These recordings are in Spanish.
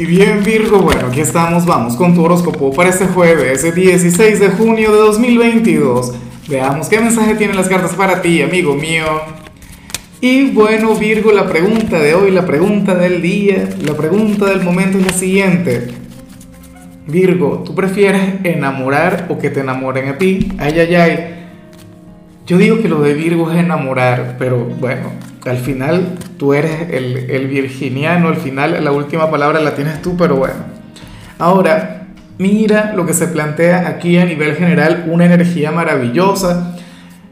Y bien Virgo, bueno, aquí estamos, vamos con tu horóscopo para este jueves, el 16 de junio de 2022. Veamos qué mensaje tienen las cartas para ti, amigo mío. Y bueno Virgo, la pregunta de hoy, la pregunta del día, la pregunta del momento es la siguiente. Virgo, ¿tú prefieres enamorar o que te enamoren a ti? Ay, ay, ay. Yo digo que lo de Virgo es enamorar, pero bueno, al final tú eres el, virginiano, al final la última palabra la tienes tú, pero bueno. Ahora, mira lo que se plantea aquí a nivel general, una energía maravillosa.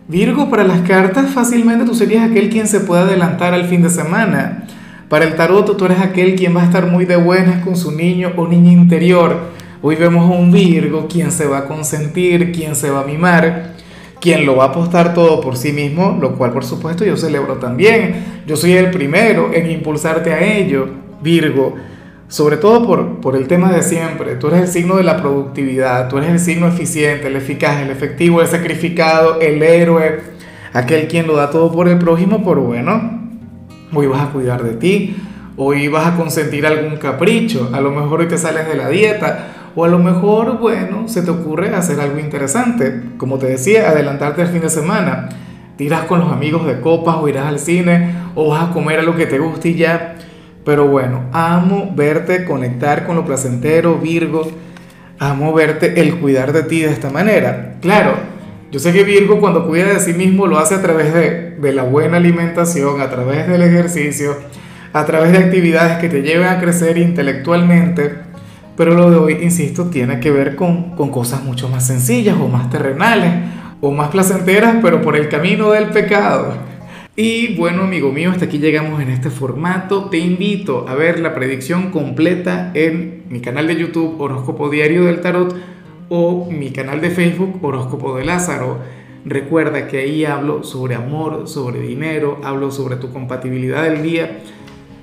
Virgo, para las cartas fácilmente tú serías aquel quien se puede adelantar al fin de semana. Para el tarot tú eres aquel quien va a estar muy de buenas con su niño o niña interior. Hoy vemos a un Virgo quien se va a consentir, quien se va a mimar quien lo va a apostar todo por sí mismo, lo cual por supuesto yo celebro también. Yo soy el primero en impulsarte a ello, Virgo, sobre todo por, por el tema de siempre. Tú eres el signo de la productividad, tú eres el signo eficiente, el eficaz, el efectivo, el sacrificado, el héroe, aquel quien lo da todo por el prójimo, por bueno, hoy vas a cuidar de ti, hoy vas a consentir algún capricho, a lo mejor hoy te sales de la dieta o a lo mejor, bueno, se te ocurre hacer algo interesante. Como te decía, adelantarte el fin de semana. Tiras con los amigos de copas o irás al cine o vas a comer a lo que te guste y ya. Pero bueno, amo verte conectar con lo placentero, Virgo. Amo verte el cuidar de ti de esta manera. Claro, yo sé que Virgo cuando cuida de sí mismo lo hace a través de, de la buena alimentación, a través del ejercicio, a través de actividades que te lleven a crecer intelectualmente pero lo de hoy, insisto, tiene que ver con, con cosas mucho más sencillas o más terrenales o más placenteras, pero por el camino del pecado. Y bueno, amigo mío, hasta aquí llegamos en este formato. Te invito a ver la predicción completa en mi canal de YouTube Horóscopo Diario del Tarot o mi canal de Facebook Horóscopo de Lázaro. Recuerda que ahí hablo sobre amor, sobre dinero, hablo sobre tu compatibilidad del día